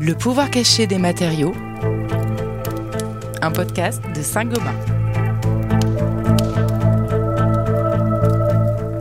Le pouvoir caché des matériaux, un podcast de Saint-Gobain.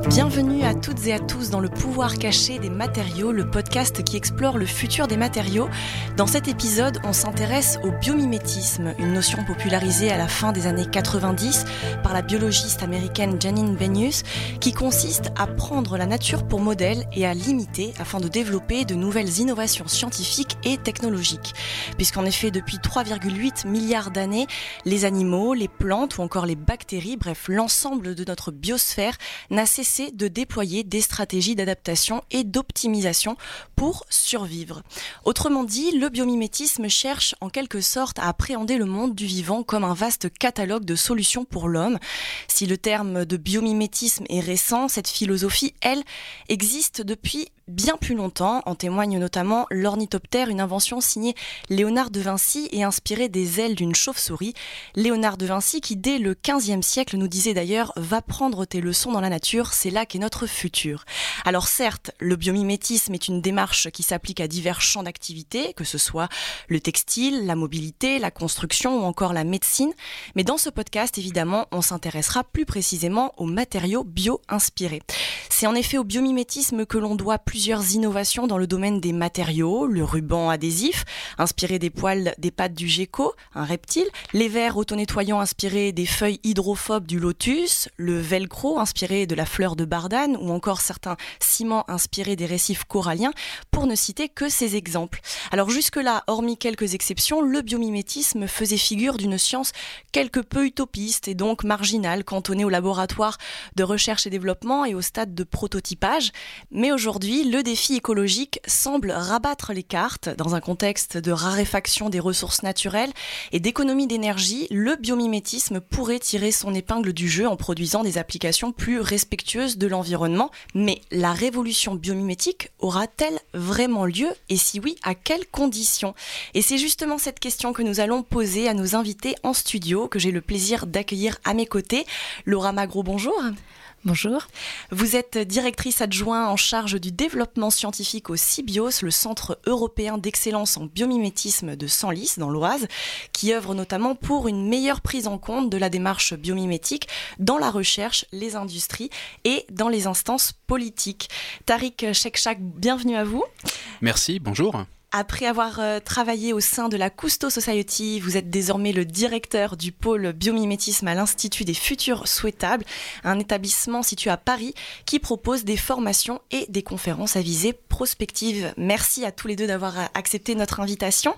Bienvenue toutes et à tous dans le pouvoir caché des matériaux, le podcast qui explore le futur des matériaux. Dans cet épisode, on s'intéresse au biomimétisme, une notion popularisée à la fin des années 90 par la biologiste américaine Janine Benyus, qui consiste à prendre la nature pour modèle et à l'imiter afin de développer de nouvelles innovations scientifiques et technologiques. Puisqu'en effet, depuis 3,8 milliards d'années, les animaux, les plantes ou encore les bactéries, bref l'ensemble de notre biosphère, n'a cessé de déployer des stratégies d'adaptation et d'optimisation pour survivre. Autrement dit, le biomimétisme cherche en quelque sorte à appréhender le monde du vivant comme un vaste catalogue de solutions pour l'homme. Si le terme de biomimétisme est récent, cette philosophie, elle, existe depuis bien plus longtemps. En témoigne notamment l'ornithoptère, une invention signée Léonard de Vinci et inspirée des ailes d'une chauve-souris. Léonard de Vinci qui dès le 15e siècle nous disait d'ailleurs va prendre tes leçons dans la nature, c'est là qu'est notre futur. Alors certes, le biomimétisme est une démarche qui s'applique à divers champs d'activité, que ce soit le textile, la mobilité, la construction ou encore la médecine, mais dans ce podcast évidemment, on s'intéressera plus précisément aux matériaux bio-inspirés. C'est en effet au biomimétisme que l'on doit plusieurs innovations dans le domaine des matériaux, le ruban adhésif, inspiré des poils des pattes du gecko, un reptile, les verres auto-nettoyants inspirés des feuilles hydrophobes du lotus, le velcro inspiré de la fleur de bardane ou encore certains ciments inspirés des récifs coralliens, pour ne citer que ces exemples. Alors jusque-là, hormis quelques exceptions, le biomimétisme faisait figure d'une science quelque peu utopiste et donc marginale, cantonnée au laboratoire de recherche et développement et au stade de prototypage. Mais aujourd'hui, le défi écologique semble rabattre les cartes. Dans un contexte de raréfaction des ressources naturelles et d'économie d'énergie, le biomimétisme pourrait tirer son épingle du jeu en produisant des applications plus respectueuses de l'environnement. Mais la révolution biomimétique aura-t-elle vraiment lieu Et si oui, à quelles conditions? Et c'est justement cette question que nous allons poser à nos invités en studio, que j'ai le plaisir d'accueillir à mes côtés. Laura Magro, bonjour. Bonjour. Vous êtes directrice adjointe en charge du développement scientifique au CIBIOS, le Centre européen d'excellence en biomimétisme de Senlis, dans l'Oise, qui œuvre notamment pour une meilleure prise en compte de la démarche biomimétique dans la recherche, les industries et dans les instances politiques. Tariq Shekchak, bienvenue à vous. Merci, bonjour. Après avoir euh, travaillé au sein de la Cousteau Society, vous êtes désormais le directeur du pôle biomimétisme à l'Institut des futurs souhaitables, un établissement situé à Paris qui propose des formations et des conférences à visée prospective. Merci à tous les deux d'avoir euh, accepté notre invitation.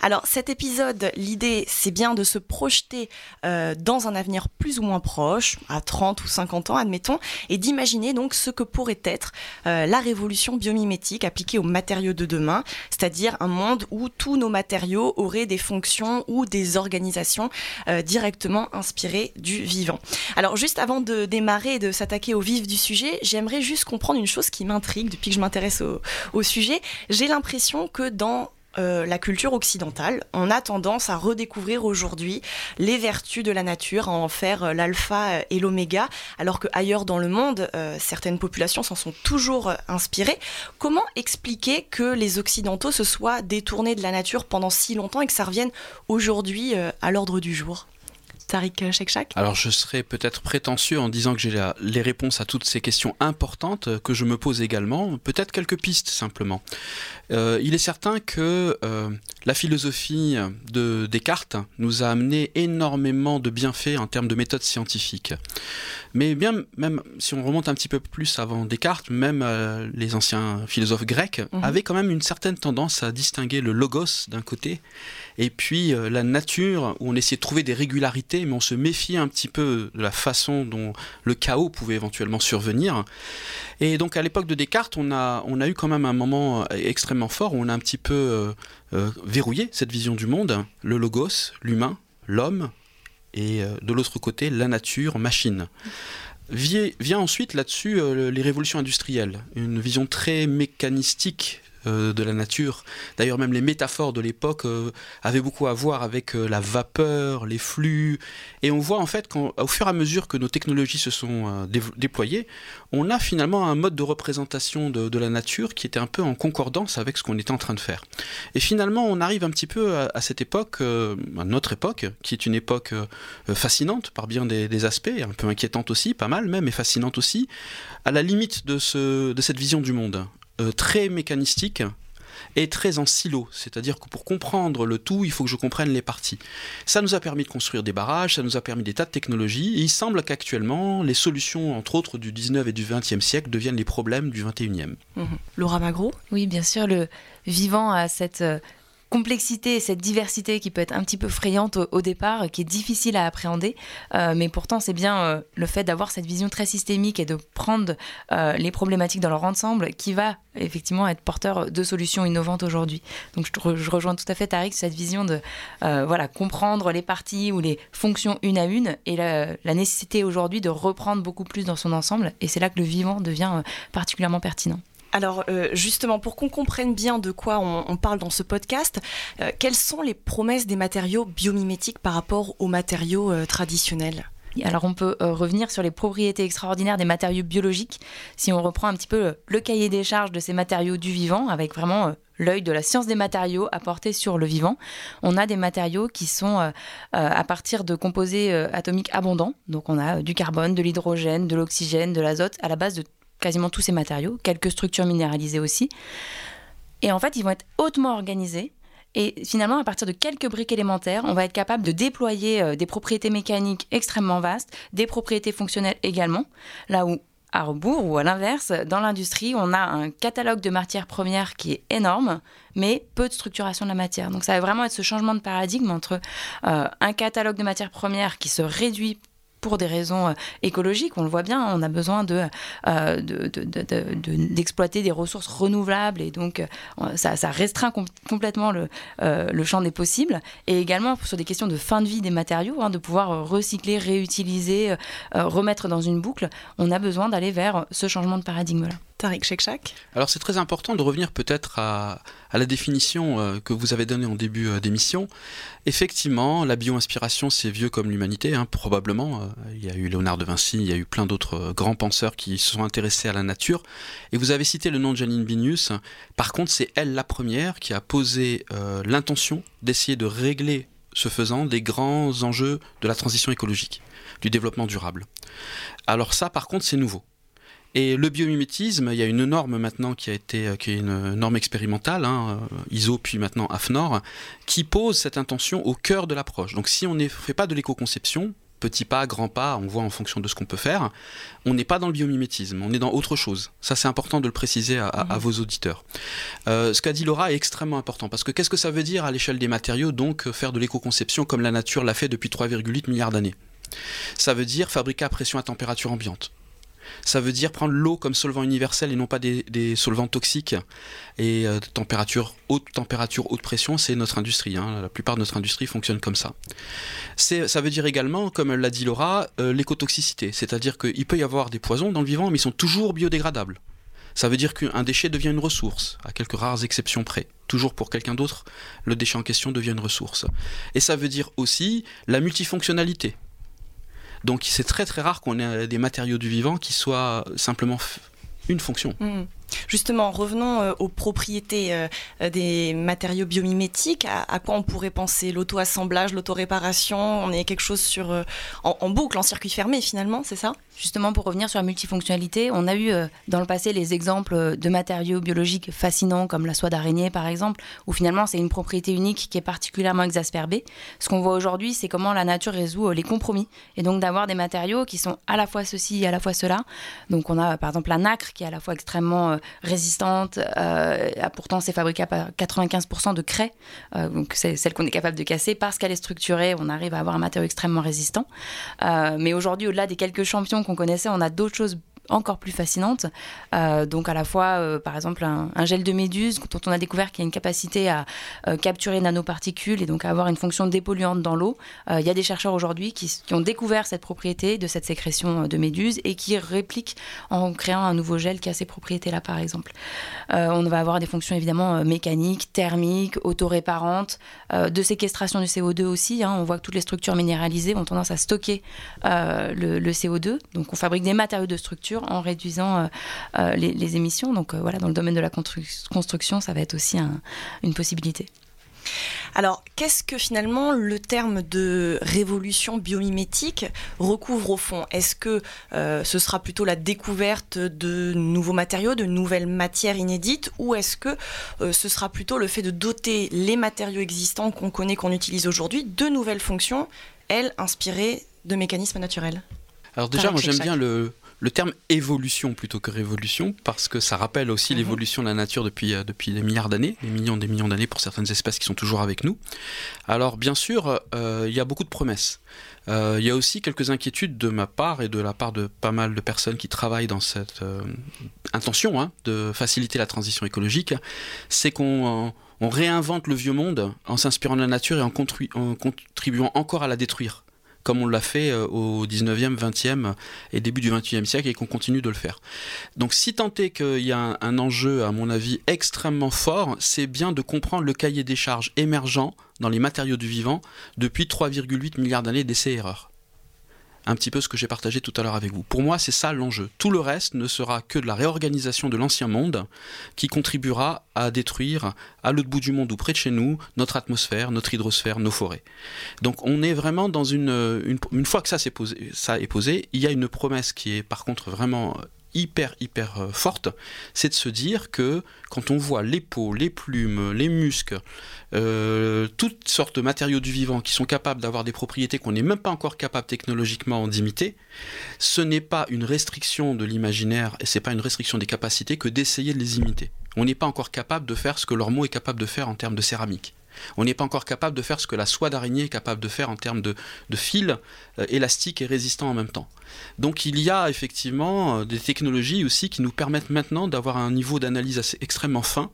Alors cet épisode, l'idée c'est bien de se projeter euh, dans un avenir plus ou moins proche, à 30 ou 50 ans admettons, et d'imaginer donc ce que pourrait être la révolution biomimétique appliquée aux matériaux de demain, c'est-à-dire un monde où tous nos matériaux auraient des fonctions ou des organisations euh, directement inspirées du vivant. Alors juste avant de démarrer et de s'attaquer au vif du sujet, j'aimerais juste comprendre une chose qui m'intrigue depuis que je m'intéresse au sujet. J'ai l'impression que dans euh, la culture occidentale. On a tendance à redécouvrir aujourd'hui les vertus de la nature, à en faire euh, l'alpha euh, et l'oméga, alors qu'ailleurs dans le monde, certaines populations s'en sont toujours inspirées. Comment expliquer que les Occidentaux se soient détournés de la nature pendant si longtemps et que ça revienne aujourd'hui à l'ordre du jour? Tariq Shekchak Alors je serais peut-être prétentieux en disant que j'ai les réponses à toutes ces questions importantes que je me pose également, peut-être quelques pistes simplement. Euh, il est certain que euh, la philosophie de Descartes nous a amené énormément de bienfaits en termes de méthodes scientifiques. Mais bien, même si on remonte un petit peu plus avant Descartes, même euh, les anciens philosophes grecs mhm. avaient quand même une certaine tendance à distinguer le logos d'un côté et puis la nature où on essayait de trouver des régularités, mais on se méfiait un petit peu de la façon dont le chaos pouvait éventuellement survenir. Et donc à l'époque de Descartes, on a, eu quand même un moment extrêmement fort où on a un petit peu euh, euh, verrouillé cette vision du monde, le logos, l'humain, l'homme, et euh, de l'autre côté, la nature, machine. Vient ensuite là-dessus les révolutions industrielles, une vision très mécanistique euh, de la nature. D'ailleurs, même les métaphores de l'époque euh, avaient beaucoup à voir avec euh, la vapeur, les flux. Et on voit en fait qu'au fur et à mesure que nos technologies se sont déployées, on a finalement un mode de représentation de, la nature qui était un peu en concordance avec ce qu'on était en train de faire. Et finalement, on arrive un petit peu à, cette époque, à notre époque, qui est une époque fascinante par bien des, aspects, un peu inquiétante aussi, pas mal même, et fascinante aussi, à la limite de cette vision du monde. Euh, très mécanistique et très en silo, c'est-à-dire que pour comprendre le tout, il faut que je comprenne les parties. Ça nous a permis de construire des barrages, ça nous a permis des tas de technologies, et il semble qu'actuellement, les solutions, entre autres, du 19 et du 20e siècle deviennent les problèmes du 21e. Mmh. Laura Magro? Oui, bien sûr, le vivant a cette euh, complexité et cette diversité qui peut être un petit peu frayante au, départ, qui est difficile à appréhender. Euh, mais pourtant, c'est bien euh, le fait d'avoir cette vision très systémique et de prendre euh, les problématiques dans leur ensemble qui va effectivement être porteur de solutions innovantes aujourd'hui. Donc je, rejoins tout à fait Tariq cette vision de voilà comprendre les parties ou les fonctions une à une et la nécessité aujourd'hui de reprendre beaucoup plus dans son ensemble. Et c'est là que le vivant devient particulièrement pertinent. Alors euh, justement, pour qu'on comprenne bien de quoi on, parle dans ce podcast, euh, quelles sont les promesses des matériaux biomimétiques par rapport aux matériaux euh, traditionnels? Alors on peut revenir sur les propriétés extraordinaires des matériaux biologiques si on reprend un petit peu le cahier des charges de ces matériaux du vivant avec vraiment l'œil de la science des matériaux apporté sur le vivant. On a des matériaux qui sont à partir de composés atomiques abondants. Donc on a du carbone, de l'hydrogène, de l'oxygène, de l'azote à la base de quasiment tous ces matériaux, quelques structures minéralisées aussi. Et en fait, ils vont être hautement organisés. Et finalement, à partir de quelques briques élémentaires, on va être capable de déployer euh, des propriétés mécaniques extrêmement vastes, des propriétés fonctionnelles également. Là où, à rebours ou à l'inverse, dans l'industrie, on a un catalogue de matières premières qui est énorme, mais peu de structuration de la matière. Donc ça va vraiment être ce changement de paradigme entre euh, un catalogue de matières premières qui se réduit pour des raisons euh, écologiques, on le voit bien, on a besoin euh, d'exploiter de, des ressources renouvelables et donc euh, ça, restreint complètement le, le, champ des possibles. Et également sur des questions de fin de vie des matériaux, hein, de pouvoir recycler, réutiliser, remettre dans une boucle, on a besoin d'aller vers ce changement de paradigme-là. Tariq Shekchak Alors c'est très important de revenir peut-être à, la définition euh, que vous avez donnée en début euh, d'émission. Effectivement, la bio-inspiration, c'est vieux comme l'humanité, hein, probablement. Euh, il y a eu Léonard de Vinci, il y a eu plein d'autres grands penseurs qui se sont intéressés à la nature. Et vous avez cité le nom de Janine Binius. Par contre, c'est elle la première qui a posé l'intention d'essayer de régler, ce faisant, des grands enjeux de la transition écologique, du développement durable. Alors ça, par contre, c'est nouveau. Et le biomimétisme, il y a une norme maintenant qui a été, euh, qui est une norme expérimentale, hein, euh, ISO puis maintenant AFNOR, qui pose cette intention au cœur de l'approche. Donc si on ne fait pas de l'éco-conception, petit pas, grand pas, on voit en fonction de ce qu'on peut faire, on n'est pas dans le biomimétisme, on est dans autre chose. Ça c'est important de le préciser à, mhm. vos auditeurs. Euh, ce qu'a dit Laura est extrêmement important, parce que qu'est-ce que ça veut dire à l'échelle des matériaux, donc faire de l'éco-conception comme la nature l'a fait depuis 3,8 milliards d'années? Ça veut dire fabriquer à pression à température ambiante ça veut dire prendre l'eau comme solvant universel et non pas des, solvants toxiques. Et euh, température, haute température, haute pression, c'est notre industrie. Hein. La plupart de notre industrie fonctionne comme ça. Ça veut dire également, comme l'a dit Laura, euh, l'écotoxicité. C'est-à-dire qu'il peut y avoir des poisons dans le vivant, mais ils sont toujours biodégradables. Ça veut dire qu'un déchet devient une ressource, à quelques rares exceptions près. Toujours pour quelqu'un d'autre, le déchet en question devient une ressource. Et ça veut dire aussi la multifonctionnalité. Donc c'est très très rare qu'on ait des matériaux du vivant qui soient simplement une fonction. Mmh. Justement, revenons euh, aux propriétés euh, euh, des matériaux biomimétiques. À, quoi on pourrait penser? L'auto-assemblage, l'auto-réparation? On est quelque chose sur, en, boucle, en circuit fermé finalement, c'est ça? Justement, pour revenir sur la multifonctionnalité, on a eu dans le passé les exemples de matériaux biologiques fascinants comme la soie d'araignée par exemple, où finalement c'est une propriété unique qui est particulièrement exacerbée. Ce qu'on voit aujourd'hui, c'est comment la nature résout les compromis et donc d'avoir des matériaux qui sont à la fois ceci et à la fois cela. Donc on a par exemple la nacre qui est à la fois extrêmement résistante. Euh, pourtant, c'est fabriqué à 95% de craie, euh, donc c'est celle qu'on est capable de casser. Parce qu'elle est structurée, on arrive à avoir un matériau extrêmement résistant. Euh, mais aujourd'hui, au-delà des quelques champions qu'on connaissait, on a d'autres choses encore plus fascinantes. donc à la fois, par exemple, un, gel de méduse dont on a découvert qu'il y a une capacité à capturer nanoparticules et donc à avoir une fonction dépolluante dans l'eau. Il y a des chercheurs aujourd'hui qui, ont découvert cette propriété de cette sécrétion de méduse et qui répliquent en créant un nouveau gel qui a ces propriétés-là, par exemple. on va avoir des fonctions évidemment mécaniques, thermiques, autoréparantes, de séquestration du CO2 aussi. Hein. On voit que toutes les structures minéralisées ont tendance à stocker euh, le, CO2. Donc on fabrique des matériaux de structure en réduisant euh, euh, les, émissions. Donc voilà, dans le domaine de la construction, ça va être aussi une possibilité. Alors, qu'est-ce que finalement le terme de révolution biomimétique recouvre au fond? Est-ce que ce sera plutôt la découverte de nouveaux matériaux, de nouvelles matières inédites, ou est-ce que ce sera plutôt le fait de doter les matériaux existants qu'on connaît, qu'on utilise aujourd'hui, de nouvelles fonctions, elles inspirées de mécanismes naturels? Alors déjà, moi j'aime bien le, terme évolution plutôt que révolution, parce que ça rappelle aussi mhm. l'évolution de la nature depuis, euh, depuis des milliards d'années, des millions des millions d'années pour certaines espèces qui sont toujours avec nous. Alors bien sûr, euh, il y a beaucoup de promesses. Euh, il y a aussi quelques inquiétudes de ma part et de la part de pas mal de personnes qui travaillent dans cette intention hein, de faciliter la transition écologique. C'est qu'on réinvente le vieux monde en s'inspirant de la nature et en contribuant encore à la détruire comme on l'a fait euh, au 19e, 20e et début du 21e siècle et qu'on continue de le faire. Donc si tant est qu'il y a un, enjeu, à mon avis, extrêmement fort, c'est bien de comprendre le cahier des charges émergent dans les matériaux du vivant depuis 3,8 milliards d'années d'essais-erreurs un petit peu ce que j'ai partagé tout à l'heure avec vous. Pour moi, c'est ça l'enjeu. Tout le reste ne sera que de la réorganisation de l'ancien monde qui contribuera à détruire à l'autre bout du monde ou près de chez nous notre atmosphère, notre hydrosphère, nos forêts. Donc on est vraiment dans une... Une, fois que ça, posé, ça est posé, il y a une promesse qui est par contre vraiment hyper hyper euh, forte, c'est de se dire que quand on voit les peaux, les plumes, les muscles, euh, toutes sortes de matériaux du vivant qui sont capables d'avoir des propriétés qu'on n'est même pas encore capable technologiquement d'imiter, ce n'est pas une restriction de l'imaginaire et c'est pas une restriction des capacités que d'essayer de les imiter. On n'est pas encore capable de faire ce que mot est capable de faire en termes de céramique. On n'est pas encore capable de faire ce que la soie d'araignée est capable de faire en termes de, fils euh, élastiques et résistants en même temps. Donc il y a effectivement euh, des technologies aussi qui nous permettent maintenant d'avoir un niveau d'analyse extrêmement fin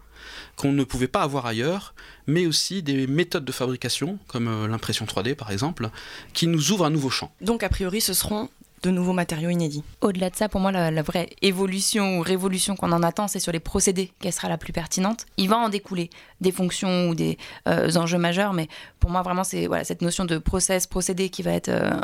qu'on ne pouvait pas avoir ailleurs, mais aussi des méthodes de fabrication, comme euh, l'impression 3D par exemple, qui nous ouvrent un nouveau champ. Donc a priori ce seront de nouveaux matériaux inédits. Au-delà de ça, pour moi, la, vraie évolution ou révolution qu'on en attend, c'est sur les procédés qu'elle sera la plus pertinente. Il va en découler des fonctions ou des euh, enjeux majeurs, mais pour moi, vraiment, c'est cette notion de process, procédé qui va être euh,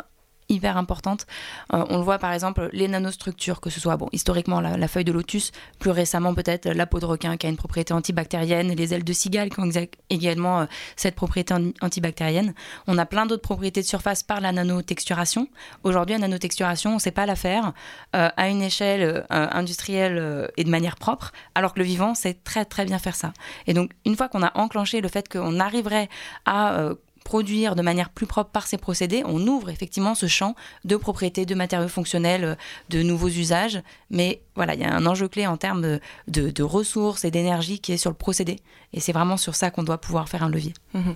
hyper importante. Euh, on le voit par exemple, les nanostructures, que ce soit bon, historiquement la, feuille de lotus, plus récemment peut-être la peau de requin qui a une propriété antibactérienne, les ailes de cigale qui ont également euh, cette propriété antibactérienne. On a plein d'autres propriétés de surface par la nanotexturation. Aujourd'hui, la nanotexturation, on ne sait pas la faire euh, à une échelle industrielle et de manière propre, alors que le vivant sait très très bien faire ça. Et donc, une fois qu'on a enclenché le fait qu'on arriverait à produire de manière plus propre par ces procédés, on ouvre effectivement ce champ de propriétés, de matériaux fonctionnels, de nouveaux usages. Mais voilà, il y a un enjeu clé en termes de, ressources et d'énergie qui est sur le procédé. Et c'est vraiment sur ça qu'on doit pouvoir faire un levier. Mmh.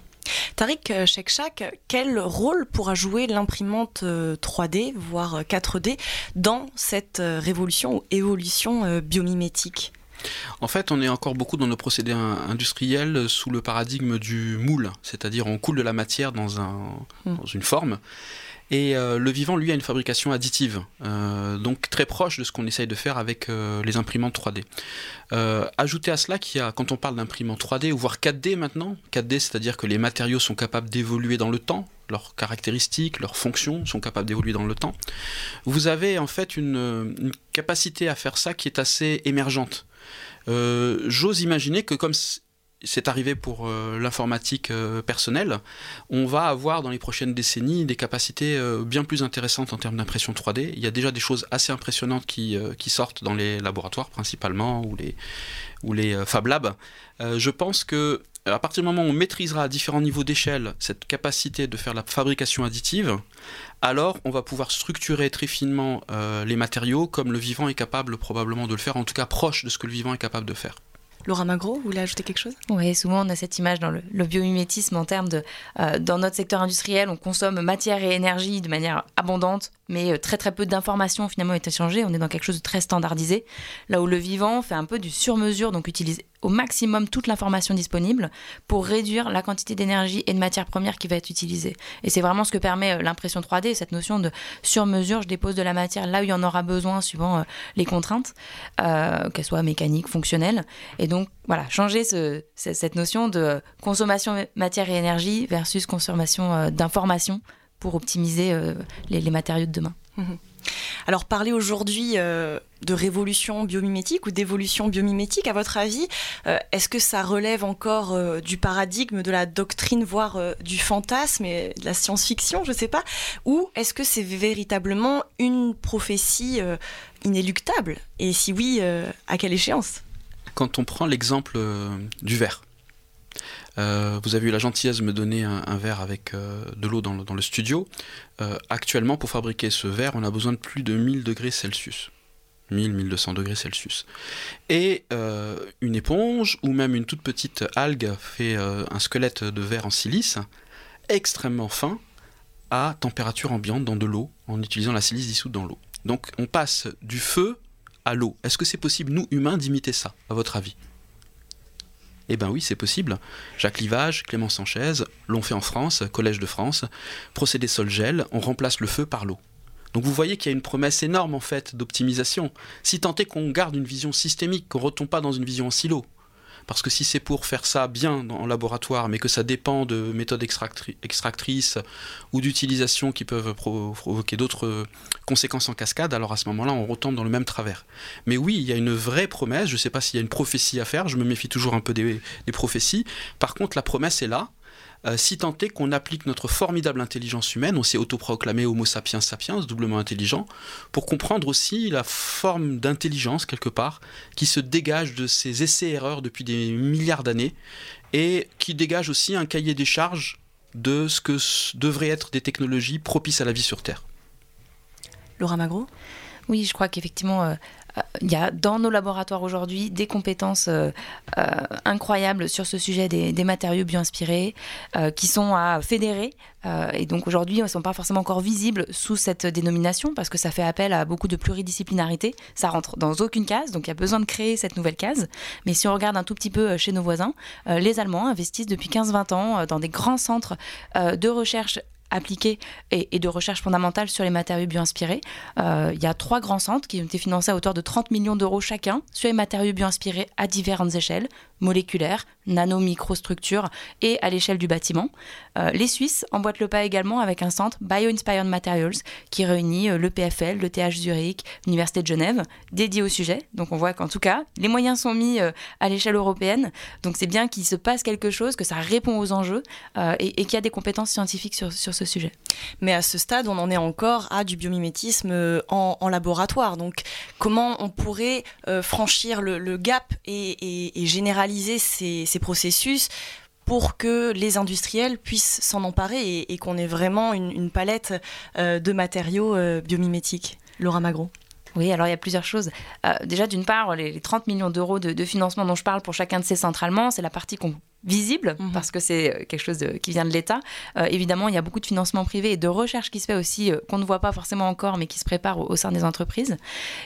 Tariq Shekshak, quel rôle pourra jouer l'imprimante 3D, euh, voire 4D, dans cette euh, révolution ou évolution euh, biomimétique? En fait, on est encore beaucoup dans nos procédés industriels sous le paradigme du moule, c'est-à-dire on coule de la matière dans, hmm. une forme. Et euh, le vivant, lui, a une fabrication additive, euh, donc très proche de ce qu'on essaye de faire avec euh, les imprimantes 3D. ajoutez à cela qu'il y a, quand on parle d'imprimante 3D, ou voire 4D maintenant, 4D, c'est-à-dire que les matériaux sont capables d'évoluer dans le temps, leurs caractéristiques, leurs fonctions sont capables d'évoluer dans le temps. Vous avez en fait une capacité à faire ça qui est assez émergente. Euh, j'ose imaginer que comme c'est arrivé pour euh, l'informatique euh, personnelle, on va avoir dans les prochaines décennies des capacités bien plus intéressantes en termes d'impression 3D. Il y a déjà des choses assez impressionnantes qui, sortent dans les laboratoires principalement ou les, ou les Fab Labs. je pense que à partir du moment où on maîtrisera à différents niveaux d'échelle cette capacité de faire la fabrication additive, alors on va pouvoir structurer très finement euh, les matériaux comme le vivant est capable probablement de le faire, en tout cas proche de ce que le vivant est capable de faire. Laura Magro, vous voulez ajouter quelque chose? Oui, souvent on a cette image dans le, biomimétisme en termes de, euh, dans notre secteur industriel, on consomme matière et énergie de manière abondante, mais euh, très très peu d'informations finalement est échangées. On est dans quelque chose de très standardisé, là où le vivant fait un peu du sur-mesure, donc utilise au maximum toute l'information disponible pour réduire la quantité d'énergie et de matière première qui va être utilisée. Et c'est vraiment ce que permet euh, l'impression 3D, cette notion de sur-mesure. Je dépose de la matière là où il y en aura besoin suivant euh, les contraintes, qu'elles soient mécaniques, fonctionnelles. Et donc voilà, changer cette notion de consommation matière et énergie versus consommation d'information pour optimiser euh, les, matériaux de demain. Mhm. Alors parler aujourd'hui euh, de révolution biomimétique ou d'évolution biomimétique, à votre avis, euh, est-ce que ça relève encore du paradigme, de la doctrine, voire du fantasme et de la science-fiction, je ne sais pas, ou est-ce que c'est véritablement une prophétie inéluctable? Et si oui, à quelle échéance? Quand on prend l'exemple du verre, euh, vous avez eu la gentillesse de me donner un, verre avec euh, de l'eau dans, le studio. Euh, actuellement, pour fabriquer ce verre, on a besoin de plus de 1000 degrés Celsius. 1000-1200 degrés Celsius. Et une éponge ou même une toute petite algue fait un squelette de verre en silice extrêmement fin à température ambiante dans de l'eau en utilisant la silice dissoute dans l'eau. Donc on passe du feu à l'eau. Est-ce que c'est possible, nous humains, d'imiter ça, à votre avis? Eh bien oui, c'est possible. Jacques Livage, Clément Sanchez l'ont fait en France, Collège de France. Procédé sol-gel, on remplace le feu par l'eau. Donc vous voyez qu'il y a une promesse énorme en fait d'optimisation. Si tant est qu'on garde une vision systémique, qu'on ne retombe pas dans une vision en silo. Parce que si c'est pour faire ça bien en laboratoire, mais que ça dépend de méthodes extractrices ou d'utilisations qui peuvent provoquer d'autres conséquences en cascade, alors à ce moment-là, on retombe dans le même travers. Mais oui, il y a une vraie promesse. Je ne sais pas s'il y a une prophétie à faire. Je me méfie toujours un peu des prophéties. Par contre, la promesse est là. Euh, si tant est qu'on applique notre formidable intelligence humaine, on s'est autoproclamé Homo sapiens sapiens, doublement intelligent, pour comprendre aussi la forme d'intelligence, quelque part, qui se dégage de ces essais-erreurs depuis des milliards d'années, et qui dégage aussi un cahier des charges de ce que devraient être des technologies propices à la vie sur Terre. Laura Magro? Oui, je crois qu'effectivement, euh, il y a dans nos laboratoires aujourd'hui des compétences euh, euh, incroyables sur ce sujet des, matériaux bio-inspirés euh, qui sont à fédérer. et donc aujourd'hui, ils ne sont pas forcément encore visibles sous cette dénomination parce que ça fait appel à beaucoup de pluridisciplinarité. Ça rentre dans aucune case, donc il y a besoin de créer cette nouvelle case. Mais si on regarde un tout petit peu chez nos voisins, les Allemands investissent depuis 15-20 ans dans des grands centres de recherche appliquée et, de recherche fondamentale sur les matériaux bio-inspirés. Euh, il y a trois grands centres qui ont été financés à hauteur de 30 millions d'euros chacun sur les matériaux bio-inspirés à différentes échelles, moléculaires, nano-microstructures et à l'échelle du bâtiment. Euh, les Suisses emboîtent le pas également avec un centre Bio-Inspired Materials qui réunit euh, le PFL, le TH Zurich, l'Université de Genève, dédié au sujet. Donc on voit qu'en tout cas, les moyens sont mis à l'échelle européenne. Donc c'est bien qu'il se passe quelque chose, que ça répond aux enjeux et, et qu'il y a des compétences scientifiques sur, sur ce sujet. Mais à ce stade, on en est encore à du biomimétisme euh, en, laboratoire. Donc, comment on pourrait euh, franchir le, gap et, généraliser ces, processus pour que les industriels puissent s'en emparer et, qu'on ait vraiment une, palette euh, de matériaux biomimétiques? Laura Magro oui, alors il y a plusieurs choses. déjà, d'une part, les, 30 millions d'euros de, de, financement dont je parle pour chacun de ces centres allemands, c'est la partie qu'on visible, mhm. parce que c'est euh, quelque chose qui vient de l'État. Euh, évidemment, il y a beaucoup de financement privé et de recherche qui se fait aussi, euh, qu'on ne voit pas forcément encore, mais qui se prépare au, sein des entreprises.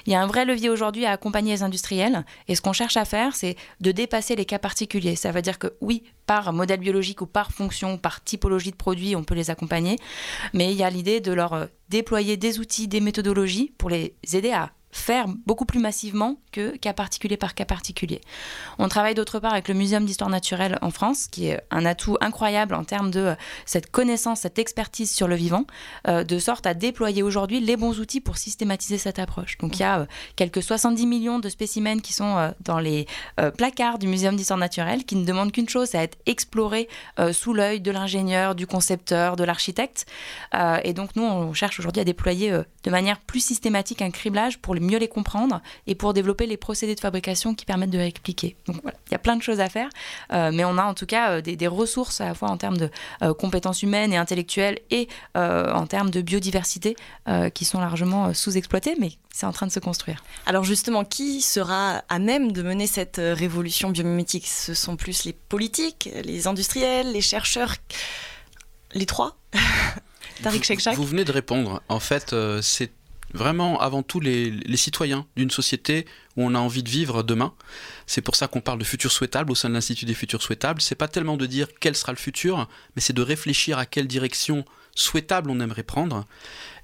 Il y a un vrai levier aujourd'hui à accompagner les industriels. Et ce qu'on cherche à faire, c'est de dépasser les cas particuliers. Ça veut dire que oui, par modèle biologique ou par fonction, par typologie de produit, on peut les accompagner. Mais il y a l'idée de leur déployer des outils, des méthodologies pour les aider à faire beaucoup plus massivement que cas particulier par cas particulier. On travaille d'autre part avec le Muséum d'histoire naturelle en France, qui est un atout incroyable en termes de euh, cette connaissance, cette expertise sur le vivant, euh, de sorte à déployer aujourd'hui les bons outils pour systématiser cette approche. Donc il y a euh, quelques 70 millions de spécimens qui sont dans les placards du Muséum d'histoire naturelle, qui ne demandent qu'une chose, à être explorés sous l'œil de l'ingénieur, du concepteur, de l'architecte. et donc nous, on cherche aujourd'hui à déployer de manière plus systématique un criblage pour mieux les comprendre et pour développer les procédés de fabrication qui permettent de réexpliquer. Donc voilà, il y a plein de choses à faire, euh, mais on a en tout cas euh, des, ressources à la fois en termes de euh, compétences humaines et intellectuelles et en termes de biodiversité qui sont largement sous-exploitées, mais c'est en train de se construire. Alors justement, qui sera à même de mener cette révolution biomimétique? Ce sont plus les politiques, les industriels, les chercheurs, les trois? Tariq Vous venez de répondre. En fait, c'est vraiment avant tout les, citoyens d'une société où on a envie de vivre demain. C'est pour ça qu'on parle de futur souhaitable au sein de l'Institut des futurs souhaitables. C'est pas tellement de dire quel sera le futur, mais c'est de réfléchir à quelle direction souhaitable on aimerait prendre.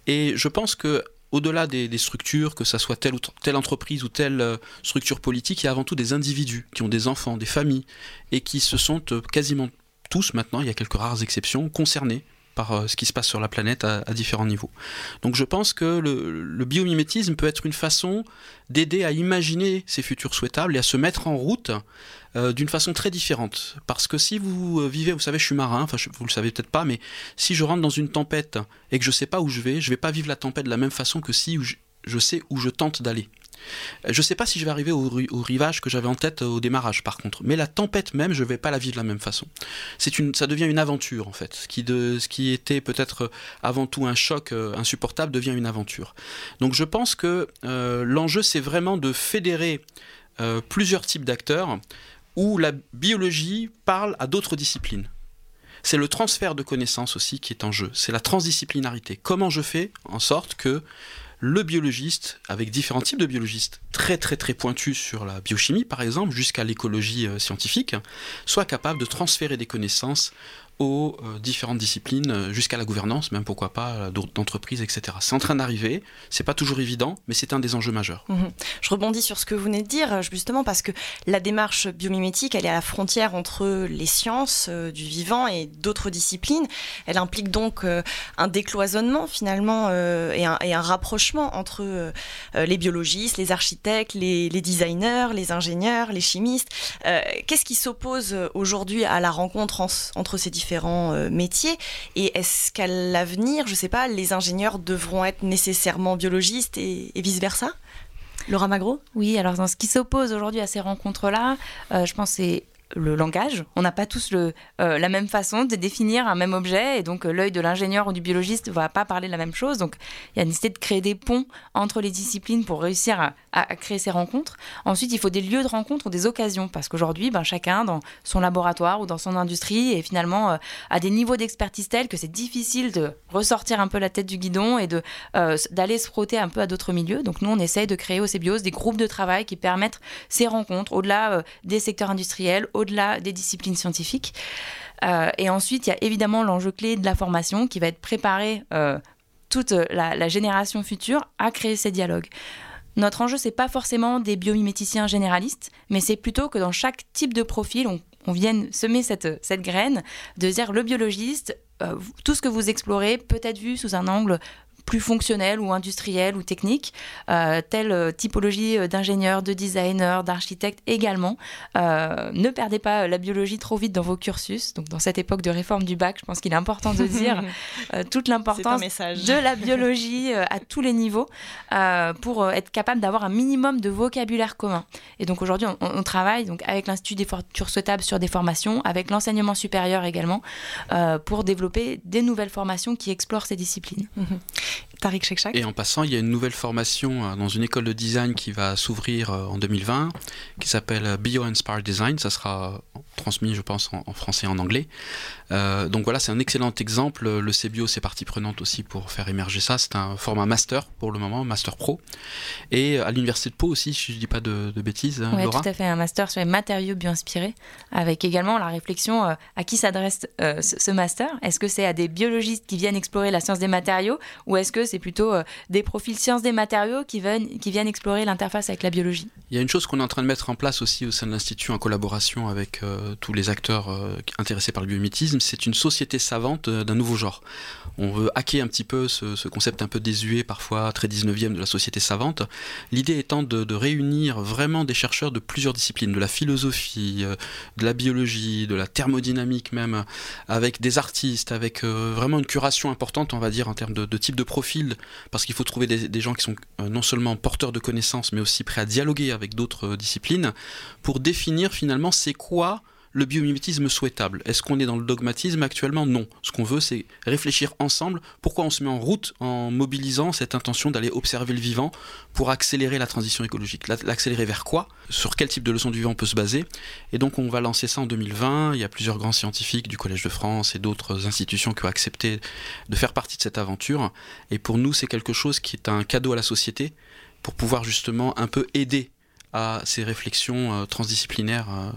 Et je pense que au-delà des, structures, que ce soit telle ou telle entreprise ou telle euh, structure politique, il y a avant tout des individus qui ont des enfants, des familles, et qui se sont euh, quasiment tous maintenant, il y a quelques rares exceptions, concernés par euh, ce qui se passe sur la planète à, différents niveaux. Donc je pense que le, biomimétisme peut être une façon d'aider à imaginer ces futurs souhaitables et à se mettre en route euh, d'une façon très différente. Parce que si vous euh, vivez, vous savez, je suis marin, enfin vous le savez peut-être pas, mais si je rentre dans une tempête et que je ne sais pas où je vais, je ne vais pas vivre la tempête de la même façon que si je sais où je tente d'aller. Je ne sais pas si je vais arriver au, rivage que j'avais en tête au démarrage, par contre. Mais la tempête même, je ne vais pas la vivre de la même façon. C'est une, ça devient une aventure, en fait. Ce qui, était peut-être avant tout un choc euh, insupportable devient une aventure. Donc je pense que euh, l'enjeu, c'est vraiment de fédérer euh, plusieurs types d'acteurs où la biologie parle à d'autres disciplines. C'est le transfert de connaissances aussi qui est en jeu. C'est la transdisciplinarité. Comment je fais en sorte que le biologiste, avec différents types de biologistes très très très pointus sur la biochimie par exemple, jusqu'à l'écologie euh, scientifique, soit capable de transférer des connaissances aux euh, différentes disciplines, euh, jusqu'à la gouvernance, même pourquoi pas euh, d'entreprises, etc. C'est en train d'arriver, c'est pas toujours évident, mais c'est un des enjeux majeurs. Mhm. Je rebondis sur ce que vous venez de dire, justement parce que la démarche biomimétique, elle est à la frontière entre les sciences du vivant et d'autres disciplines. Elle implique donc un décloisonnement finalement et un, rapprochement entre les biologistes, les architectes, les, les, designers, les ingénieurs, les chimistes. Qu'est-ce qui s'oppose aujourd'hui à la rencontre entre ces différents euh, métiers. Et est-ce qu'à l'avenir, je ne sais pas, les ingénieurs devront être nécessairement biologistes et, vice-versa? Laura Magro? Oui, alors ce qui s'oppose aujourd'hui à ces rencontres-là, euh, je pense c'est le langage. On n'a pas tous le, euh, la même façon de définir un même objet et donc euh, l'œil de l'ingénieur ou du biologiste ne va pas parler la même chose. Donc il y a nécessité de créer des ponts entre les disciplines pour réussir à, créer ces rencontres. Ensuite, il faut des lieux de rencontre ou des occasions parce qu'aujourd'hui, ben, chacun dans son laboratoire ou dans son industrie et finalement euh, a des niveaux d'expertise tels que c'est difficile de ressortir un peu la tête du guidon et d'aller se frotter un peu à d'autres milieux. Donc nous, on essaye de créer au CBIOS des groupes de travail qui permettent ces rencontres au-delà des secteurs industriels, au-delà des disciplines scientifiques. Euh, et ensuite, il y a évidemment l'enjeu clé de la formation qui va être préparer euh, toute la, génération future à créer ces dialogues. Notre enjeu, c'est pas forcément des biomiméticiens généralistes, mais c'est plutôt que dans chaque type de profil, on, vienne semer cette, cette graine de dire le biologiste, euh, tout ce que vous explorez peut être vu sous un angle plus fonctionnel ou industriel ou technique, euh, telle euh, typologie euh, d'ingénieurs, de designers, d'architectes également. ne perdez pas la biologie trop vite dans vos cursus. Donc dans cette époque de réforme du bac, je pense qu'il est important de dire toute l'importance de la biologie à tous les niveaux pour être capable d'avoir un minimum de vocabulaire commun. Et donc aujourd'hui, on, travaille donc avec l'Institut des futurs souhaitables sur des formations, avec l'enseignement supérieur également, pour développer des nouvelles formations qui explorent ces disciplines. Tariq Et en passant, il y a une nouvelle formation euh, dans une école de design qui va s'ouvrir euh, en 2020, qui s'appelle euh, Bio Inspired Design. Ça sera transmis, je pense, en, français et en anglais. donc voilà, c'est un excellent exemple. Le CBio, c'est partie prenante aussi pour faire émerger ça. C'est un format master pour le moment, master pro. Et à l'université de Pau aussi, si je ne dis pas de, bêtises. Oui, tout à fait, un master sur les matériaux bio-inspirés, avec également la réflexion à qui s'adresse ce master. Est-ce que c'est à des biologistes qui viennent explorer la science des matériaux ou est-ce que c'est plutôt euh, des profils sciences des matériaux qui viennent, explorer l'interface avec la biologie? Il y a une chose qu'on est en train de mettre en place aussi au sein de l'Institut en collaboration avec euh, tous les acteurs euh, intéressés par le biomimétisme, c'est une société savante d'un nouveau genre. On veut hacker un petit peu ce, concept un peu désuet, parfois très 19e de la société savante. L'idée étant de, réunir vraiment des chercheurs de plusieurs disciplines, de la philosophie, de la biologie, de la thermodynamique même, avec des artistes, avec vraiment une curation importante, on va dire, en termes de, de type de parce qu'il faut trouver des, gens qui sont euh, non seulement porteurs de connaissances, mais aussi prêts à dialoguer avec d'autres euh, disciplines, pour définir finalement c'est quoi le biomimétisme souhaitable Est-ce qu'on est dans le dogmatisme actuellement? Non. Ce qu'on veut, c'est réfléchir ensemble pourquoi on se met en route en mobilisant cette intention d'aller observer le vivant pour accélérer la transition écologique? L'accélérer vers quoi? Sur quel type de leçon du vivant on peut se baser? Et donc on va lancer ça en 2020. Il y a plusieurs grands scientifiques du Collège de France et d'autres institutions qui ont accepté de faire partie de cette aventure. Et pour nous, c'est quelque chose qui est un cadeau à la société pour pouvoir justement un peu aider à ces réflexions euh, transdisciplinaires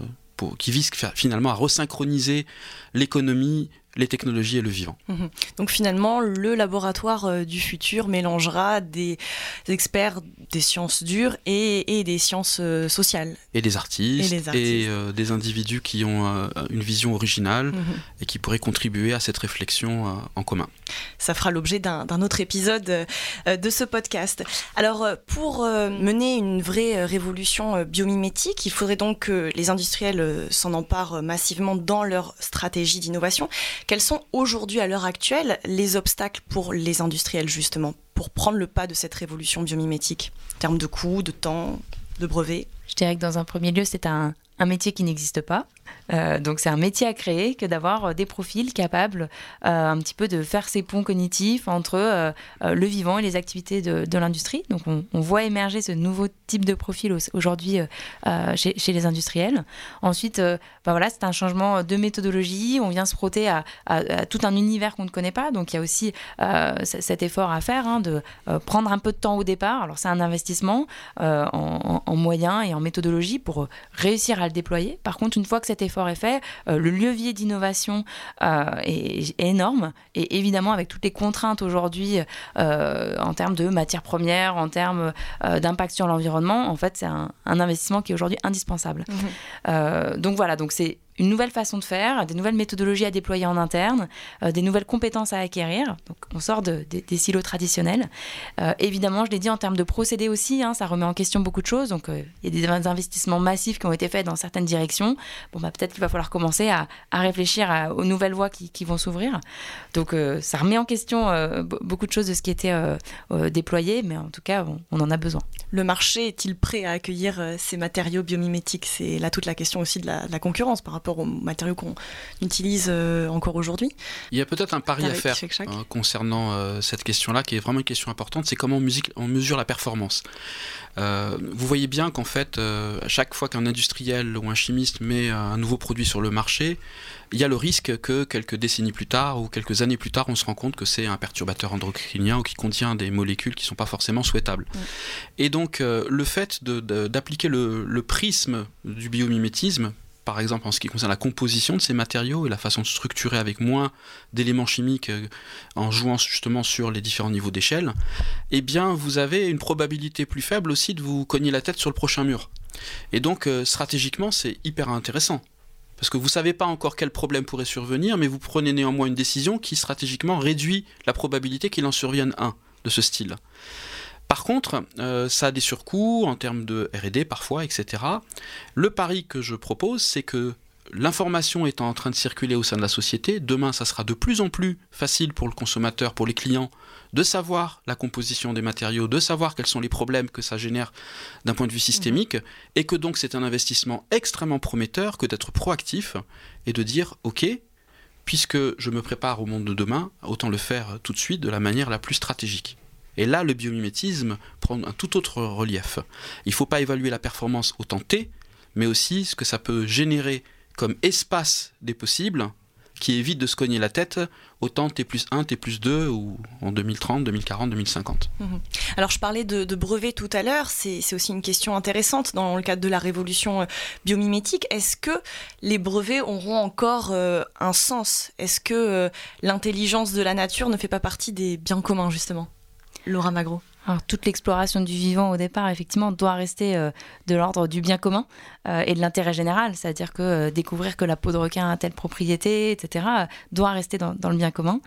qui visent finalement à resynchroniser l'économie les technologies et le vivant. Mhm. Donc finalement, le laboratoire euh, du futur mélangera des experts des sciences dures et, des sciences euh, sociales. Et des artistes, et, euh, des individus qui ont une vision originale mhm. et qui pourraient contribuer à cette réflexion en commun. Ça fera l'objet d'un autre épisode de ce podcast. Alors, pour mener une vraie révolution biomimétique, il faudrait donc que les industriels s'en emparent massivement dans leur stratégie d'innovation. Quels sont aujourd'hui, à l'heure actuelle, les obstacles pour les industriels, justement, pour prendre le pas de cette révolution biomimétique En termes de coûts, de temps, de brevets? Je dirais que dans un premier lieu, c'est un, métier qui n'existe pas. Euh, donc c'est un métier à créer que d'avoir euh, des profils capables euh, un petit peu de faire ces ponts cognitifs entre le vivant et les activités de, l'industrie. Donc on, voit émerger ce nouveau type de profil aujourd'hui chez, les industriels. Ensuite, bah voilà, c'est un changement de méthodologie. On vient se frotter à, tout un univers qu'on ne connaît pas. Donc il y a aussi cet effort à faire hein, de prendre un peu de temps au départ. Alors c'est un investissement en, en moyens et en méthodologie pour réussir à le déployer. Par contre, une fois que cet effort est fait, euh, le levier d'innovation euh, est, énorme. Et évidemment, avec toutes les contraintes aujourd'hui euh, en termes de matières premières, en termes d'impact sur l'environnement, en fait, c'est un, investissement qui est aujourd'hui indispensable. Mmh. donc voilà, donc c'est une nouvelle façon de faire, des nouvelles méthodologies à déployer en interne, euh, des nouvelles compétences à acquérir. Donc on sort des silos traditionnels. Euh, évidemment, je l'ai dit en termes de procédés aussi, hein, ça remet en question beaucoup de choses. Donc euh, il y a des investissements massifs qui ont été faits dans certaines directions. Bon, bah, peut-être qu'il va falloir commencer à, réfléchir aux nouvelles voies qui, vont s'ouvrir. Donc ça remet en question beaucoup de choses de ce qui était déployé, mais en tout cas, on, en a besoin. Le marché est-il prêt à accueillir ces matériaux biomimétiques? C'est là toute la question aussi de la concurrence par rapport aux matériaux qu'on utilise euh, encore aujourd'hui. Il y a peut-être un pari à faire hein, concernant euh, cette question-là, qui est vraiment une question importante, c'est comment on, mesure la performance. Euh, vous voyez bien qu'en fait, à chaque fois qu'un industriel ou un chimiste met un nouveau produit sur le marché, il y a le risque que quelques décennies plus tard ou quelques années plus tard, on se rend compte que c'est un perturbateur endocrinien ou qui contient des molécules qui ne sont pas forcément souhaitables. Et donc, le fait d'appliquer le, prisme du biomimétisme par exemple en ce qui concerne la composition de ces matériaux et la façon de structurer avec moins d'éléments chimiques euh, en jouant justement sur les différents niveaux d'échelle, eh bien vous avez une probabilité plus faible aussi de vous cogner la tête sur le prochain mur. Et donc euh, stratégiquement c'est hyper intéressant. Parce que vous ne savez pas encore quel problème pourrait survenir, mais vous prenez néanmoins une décision qui stratégiquement réduit la probabilité qu'il en survienne un de ce style. Par contre, euh, ça a des surcoûts en termes de RD parfois, etc. Le pari que je propose, c'est que l'information étant en train de circuler au sein de la société, demain, ça sera de plus en plus facile pour le consommateur, pour les clients, de savoir la composition des matériaux, de savoir quels sont les problèmes que ça génère d'un point de vue systémique, mhm. et que donc c'est un investissement extrêmement prometteur que d'être proactif et de dire, OK, puisque je me prépare au monde de demain, autant le faire tout de suite de la manière la plus stratégique. Et là, le biomimétisme prend un tout autre relief. Il ne faut pas évaluer la performance au temps t, mais aussi ce que ça peut générer comme espace des possibles qui évite de se cogner la tête au temps T plus 1, T plus 2 ou en 2030, 2040, 2050. Alors je parlais de, brevets tout à l'heure, c'est aussi une question intéressante dans le cadre de la révolution euh, biomimétique. Est-ce que les brevets auront encore euh, un sens? Est-ce que euh, l'intelligence de la nature ne fait pas partie des biens communs justement? Laura Magro alors, toute l'exploration du vivant au départ, effectivement, doit rester euh, de l'ordre du bien commun euh, et de l'intérêt général. C'est-à-dire que euh, découvrir que la peau de requin a telle propriété, etc., doit rester dans, le bien commun.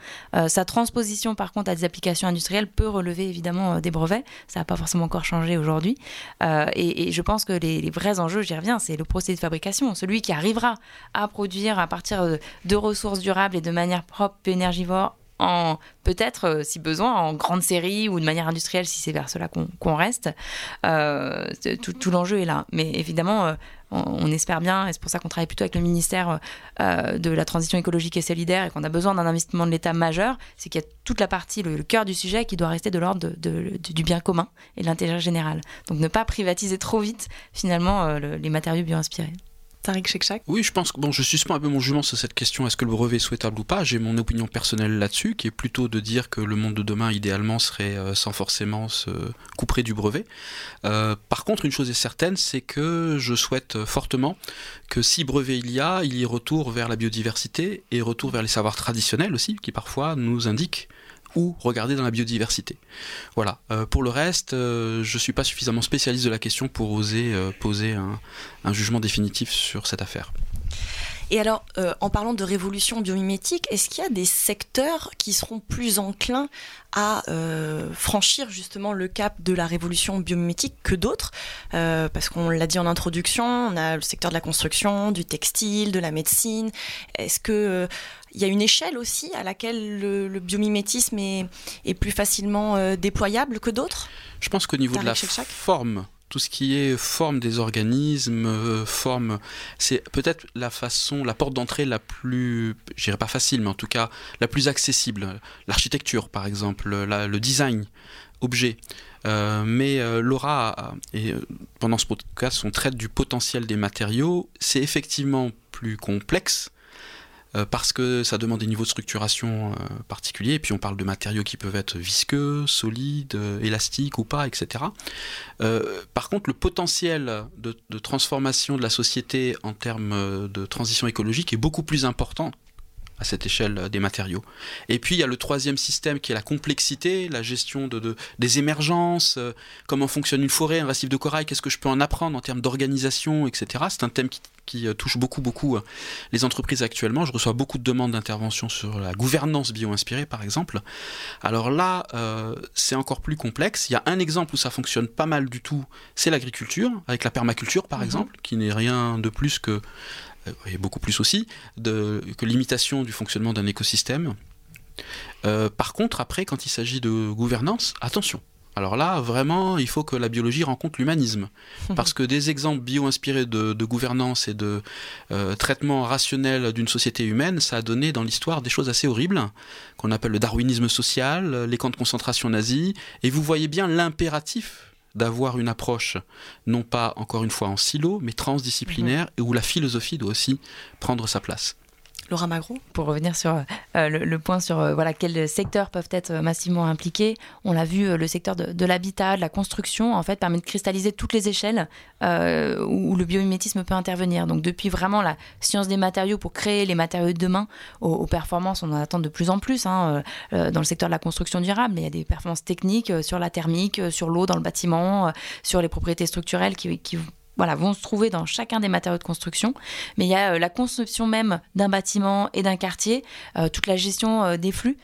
sa transposition, par contre, à des applications industrielles peut relever évidemment des brevets. Ça n'a pas forcément encore changé aujourd'hui. Et, je pense que les, vrais enjeux, j'y reviens, c'est le procédé de fabrication. Celui qui arrivera à produire à partir de ressources durables et de manière propre, énergivore, peut-être, si besoin, en grande série ou de manière industrielle, si c'est vers cela qu'on reste. tout, tout l'enjeu est là. Mais évidemment, on, espère bien, et c'est pour ça qu'on travaille plutôt avec le ministère euh, de la transition écologique et solidaire et qu'on a besoin d'un investissement de l'État majeur, c'est qu'il y a toute la partie, le, cœur du sujet qui doit rester de l'ordre du bien commun et de l'intérêt général. Donc ne pas privatiser trop vite finalement euh, les matériaux bio-inspirés. Oui, je pense que bon, je suspends un peu mon jugement sur cette question est-ce que le brevet est souhaitable ou pas? J'ai mon opinion personnelle là-dessus, qui est plutôt de dire que le monde de demain, idéalement, serait euh, sans forcément se couper du brevet. Euh, par contre, une chose est certaine, c'est que je souhaite fortement que si brevet il y a, il y ait retour vers la biodiversité et retour vers les savoirs traditionnels aussi, qui parfois nous indiquent ou regarder dans la biodiversité. Voilà. Euh, pour le reste, euh, je ne suis pas suffisamment spécialiste de la question pour oser euh, poser un, jugement définitif sur cette affaire. Et alors, en parlant de révolution biomimétique, est-ce qu'il y a des secteurs qui seront plus enclins à franchir justement le cap de la révolution biomimétique que d'autres? Parce qu'on l'a dit en introduction, on a le secteur de la construction, du textile, de la médecine. Est-ce que il y a une échelle aussi à laquelle le, biomimétisme est, plus facilement euh, déployable que d'autres? Je pense qu'au niveau de la forme, tout ce qui est forme des organismes, euh, forme, c'est peut-être la façon, la porte d'entrée la plus, je dirais pas facile, mais en tout cas la plus accessible. L'architecture, par exemple, le design, objet. Euh, mais Laura, et pendant ce podcast, on traite du potentiel des matériaux. C'est effectivement plus complexe parce que ça demande des niveaux de structuration euh, particuliers, et puis on parle de matériaux qui peuvent être visqueux, solides, euh, élastiques ou pas, etc. par contre, le potentiel de, transformation de la société en termes de transition écologique est beaucoup plus important à cette échelle euh, des matériaux. Et puis il y a le troisième système qui est la complexité, la gestion de, des émergences, euh, comment fonctionne une forêt, un récif de corail, qu'est-ce que je peux en apprendre en termes d'organisation, etc. C'est un thème qui, euh, touche beaucoup, beaucoup les entreprises actuellement. Je reçois beaucoup de demandes d'intervention sur la gouvernance bio-inspirée, par exemple. Alors là, c'est encore plus complexe. Il y a un exemple où ça fonctionne pas mal du tout, c'est l'agriculture, avec la permaculture, par mhm. exemple, qui n'est rien de plus que et beaucoup plus aussi, de, que l'imitation du fonctionnement d'un écosystème. Euh, par contre, après, quand il s'agit de gouvernance, attention. Alors là, vraiment, il faut que la biologie rencontre l'humanisme. Parce que des exemples bio-inspirés de, gouvernance et de euh, traitement rationnel d'une société humaine, ça a donné dans l'histoire des choses assez horribles, qu'on appelle le darwinisme social, les camps de concentration nazis. Et vous voyez bien l'impératif d'avoir une approche, non pas encore une fois en silo, mais transdisciplinaire, et où la philosophie doit aussi prendre sa place. Laura Pour revenir sur euh, le, point sur euh, voilà, quels secteurs peuvent être massivement impliqués, on l'a vu, euh, le secteur de, l'habitat, de la construction, en fait, permet de cristalliser toutes les échelles où, le biomimétisme peut intervenir. Donc, depuis vraiment la science des matériaux pour créer les matériaux de demain aux, performances, on en attend de plus en plus hein, dans le secteur de la construction durable. Mais il y a des performances techniques sur la thermique, sur l'eau dans le bâtiment, sur les propriétés structurelles qui, qui voilà, vont se trouver dans chacun des matériaux de construction. Mais il y a euh, la conception même d'un bâtiment et d'un quartier, euh, toute la gestion euh, des flux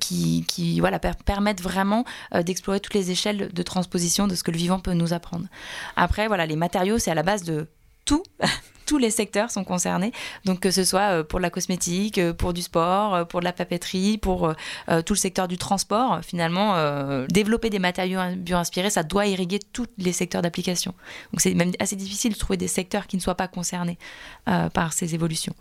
qui, voilà, permettent vraiment d'explorer toutes les échelles de transposition de ce que le vivant peut nous apprendre. Après, voilà, les matériaux, c'est à la base de tous les secteurs sont concernés. Donc que ce soit euh, pour la cosmétique, euh, pour du sport, euh, pour de la papeterie, pour tout le secteur du transport, finalement, développer des matériaux bio-inspirés, ça doit irriguer tous les secteurs d'application. Donc c'est même assez difficile de trouver des secteurs qui ne soient pas concernés par ces évolutions.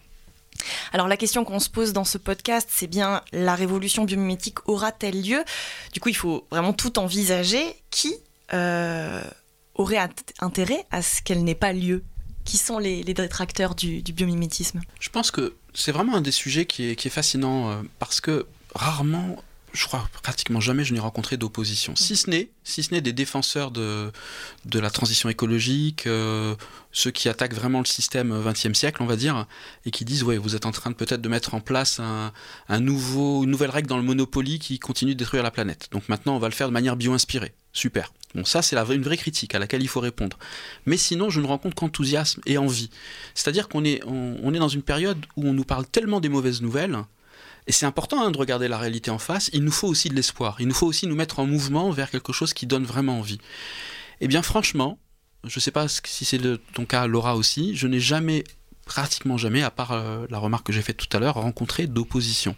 Alors la question qu'on se pose dans ce podcast, c'est bien la révolution biomimétique aura-t-elle lieu? Du coup, il faut vraiment tout envisager. Qui aurait intérêt à ce qu'elle n'ait pas lieu qui sont les, détracteurs du, biomimétisme Je pense que c'est vraiment un des sujets qui est, fascinant euh, parce que rarement je crois pratiquement jamais je n'ai rencontré d'opposition, si ce n'est si ce n'est des défenseurs de, de la transition écologique, euh, ceux qui attaquent vraiment le système 20e siècle, on va dire, et qui disent ouais, vous êtes en train de peut-être de mettre en place un, un, nouveau, une nouvelle règle dans le Monopoly qui continue de détruire la planète. Donc maintenant, on va le faire de manière bio-inspirée. Super. Bon, ça, c'est une vraie critique à laquelle il faut répondre. Mais sinon, je ne rencontre qu'enthousiasme et envie. C'est-à-dire qu'on est, on, est dans une période où on nous parle tellement des mauvaises nouvelles, et c'est important hein, de regarder la réalité en face, il nous faut aussi de l'espoir. Il nous faut aussi nous mettre en mouvement vers quelque chose qui donne vraiment envie. Eh bien, franchement, je ne sais pas si c'est ton cas, Laura aussi, je n'ai jamais, pratiquement jamais, à part euh, la remarque que j'ai faite tout à l'heure, rencontré d'opposition.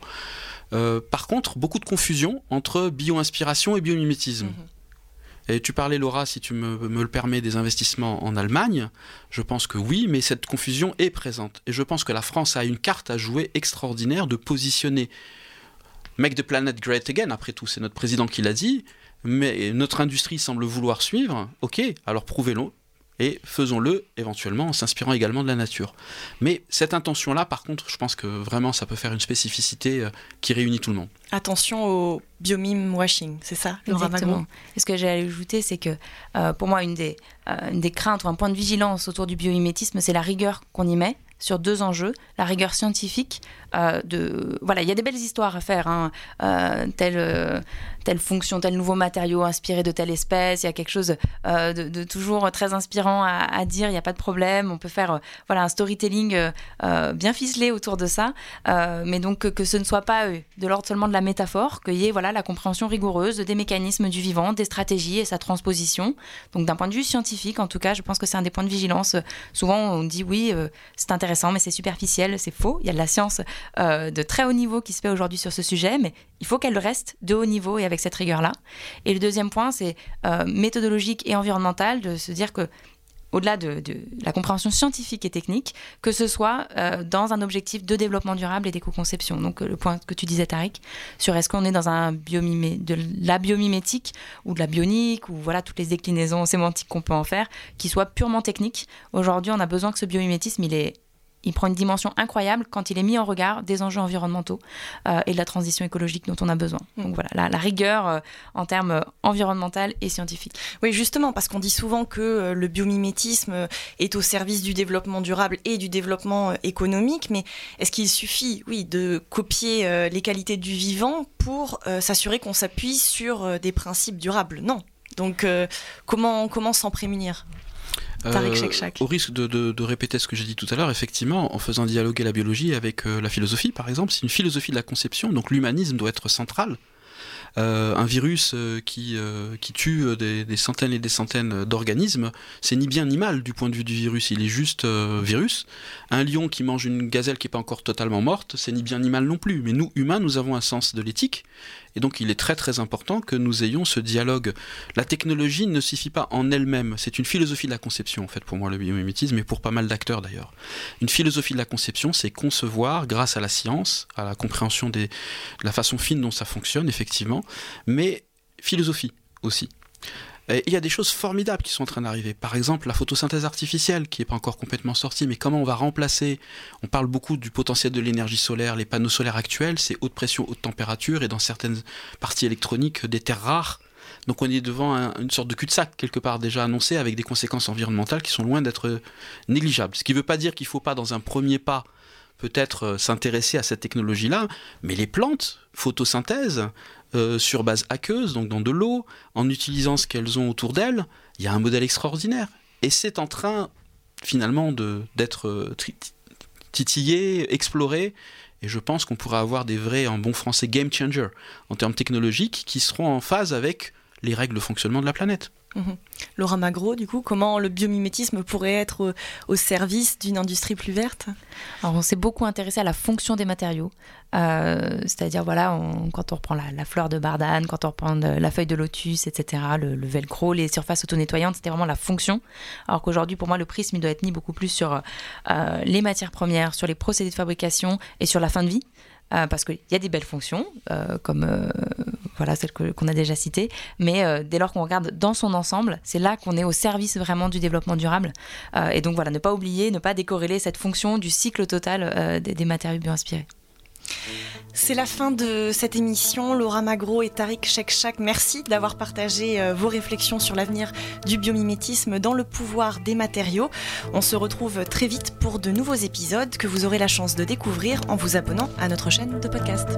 par contre, beaucoup de confusion entre bio-inspiration et biomimétisme. Mhm. Tu parlais, Laura, si tu me, me, le permets, des investissements en Allemagne. Je pense que oui, mais cette confusion est présente. Et je pense que la France a une carte à jouer extraordinaire de positionner Make the planet great again, après tout, c'est notre président qui l'a dit, mais notre industrie semble vouloir suivre. Ok, alors prouvez-le, et faisons-le éventuellement en s'inspirant également de la nature. Mais cette intention-là, par contre, je pense que vraiment ça peut faire une spécificité euh, qui réunit tout le monde. Attention au biomime washing, c'est ça Exactement. Et ce que j'ai ajouté, c'est que euh, pour moi, une des, euh, une des craintes ou un point de vigilance autour du biomimétisme, c'est la rigueur qu'on y met sur deux enjeux, la rigueur scientifique. Euh, voilà, il y a des belles histoires à faire, hein. euh, telle, euh, telle fonction, tel nouveau matériau inspiré de telle espèce. Il y a quelque chose de, toujours très inspirant à, dire. Il n'y a pas de problème. On peut faire voilà un storytelling bien ficelé autour de ça, mais donc que, que, ce ne soit pas de l'ordre seulement de la métaphore, qu'il y ait voilà la compréhension rigoureuse des mécanismes du vivant, des stratégies et sa transposition. Donc d'un point de vue scientifique, en tout cas, je pense que c'est un des points de vigilance. Souvent, on dit oui, c'est intéressant mais c'est superficiel, c'est faux. Il y a de la science euh, de très haut niveau qui se fait aujourd'hui sur ce sujet, mais il faut qu'elle reste de haut niveau et avec cette rigueur-là. Et le deuxième point, c'est euh, méthodologique et environnemental, de se dire que au-delà de, la compréhension scientifique et technique, que ce soit euh, dans un objectif de développement durable et d'éco-conception. Donc le point que tu disais, Tariq, sur est-ce qu'on est dans un biomimé, de la biomimétique ou de la bionique, ou voilà toutes les déclinaisons sémantiques qu'on peut en faire, qui soient purement techniques. Aujourd'hui, on a besoin que ce biomimétisme, il est il prend une dimension incroyable quand il est mis en regard des enjeux environnementaux euh, et de la transition écologique dont on a besoin. Donc voilà, la, rigueur euh, en termes euh, environnemental et scientifiques. Oui, justement, parce qu'on dit souvent que le biomimétisme est au service du développement durable et du développement économique, mais est-ce qu'il suffit, oui, de copier les qualités du vivant pour s'assurer qu'on s'appuie sur des principes durables? Non. Donc comment, comment s'en prémunir? Euh, au risque de, répéter ce que j'ai dit tout à l'heure, effectivement, en faisant dialoguer la biologie avec euh, la philosophie, par exemple, c'est une philosophie de la conception, donc l'humanisme doit être central. Euh, un virus qui, qui tue des, des, centaines et des centaines d'organismes, c'est ni bien ni mal du point de vue du virus, il est juste virus. Un lion qui mange une gazelle qui n'est pas encore totalement morte, c'est ni bien ni mal non plus. Mais nous, humains, nous avons un sens de l'éthique et donc il est très très important que nous ayons ce dialogue. La technologie ne suffit pas en elle-même, c'est une philosophie de la conception en fait pour moi le biomimétisme et pour pas mal d'acteurs d'ailleurs. Une philosophie de la conception, c'est concevoir grâce à la science, à la compréhension de la façon fine dont ça fonctionne effectivement, mais philosophie aussi. Et il y a des choses formidables qui sont en train d'arriver. Par exemple, la photosynthèse artificielle, qui n'est pas encore complètement sortie, mais comment on va remplacer? On parle beaucoup du potentiel de l'énergie solaire. Les panneaux solaires actuels, c'est haute pression, haute température, et dans certaines parties électroniques, des terres rares. Donc on est devant une sorte de cul-de-sac, quelque part déjà annoncé, avec des conséquences environnementales qui sont loin d'être négligeables. Ce qui ne veut pas dire qu'il ne faut pas, dans un premier pas, peut-être euh, s'intéresser à cette technologie-là, mais les plantes, photosynthèse, euh, sur base aqueuse, donc dans de l'eau, en utilisant ce qu'elles ont autour d'elles, il y a un modèle extraordinaire. Et c'est en train finalement d'être euh, titillé, exploré, et je pense qu'on pourra avoir des vrais, en bon français, game changers en termes technologiques qui seront en phase avec les règles de fonctionnement de la planète. Mhm. Laura Magro, du coup, comment le biomimétisme pourrait être au, service d'une industrie plus verte? Alors, on s'est beaucoup intéressé à la fonction des matériaux, euh, c'est-à-dire voilà, quand on reprend la, fleur de bardane, quand on reprend la feuille de lotus, etc., le, velcro, les surfaces auto-nettoyantes, c'était vraiment la fonction. Alors qu'aujourd'hui, pour moi, le prisme doit être mis beaucoup plus sur euh, les matières premières, sur les procédés de fabrication et sur la fin de vie. Euh, parce qu'il y a des belles fonctions, euh, comme euh, voilà celles qu'on a déjà citées, mais dès lors qu'on regarde dans son ensemble, c'est là qu'on est au service vraiment du développement durable. et donc voilà, ne pas oublier, ne pas décorréler cette fonction du cycle total des, des matériaux bio-inspirés. C'est la fin de cette émission. Laura Magro et Tariq Chekchak, merci d'avoir partagé euh, vos réflexions sur l'avenir du biomimétisme dans le pouvoir des matériaux. On se retrouve très vite pour de nouveaux épisodes que vous aurez la chance de découvrir en vous abonnant à notre chaîne de podcast.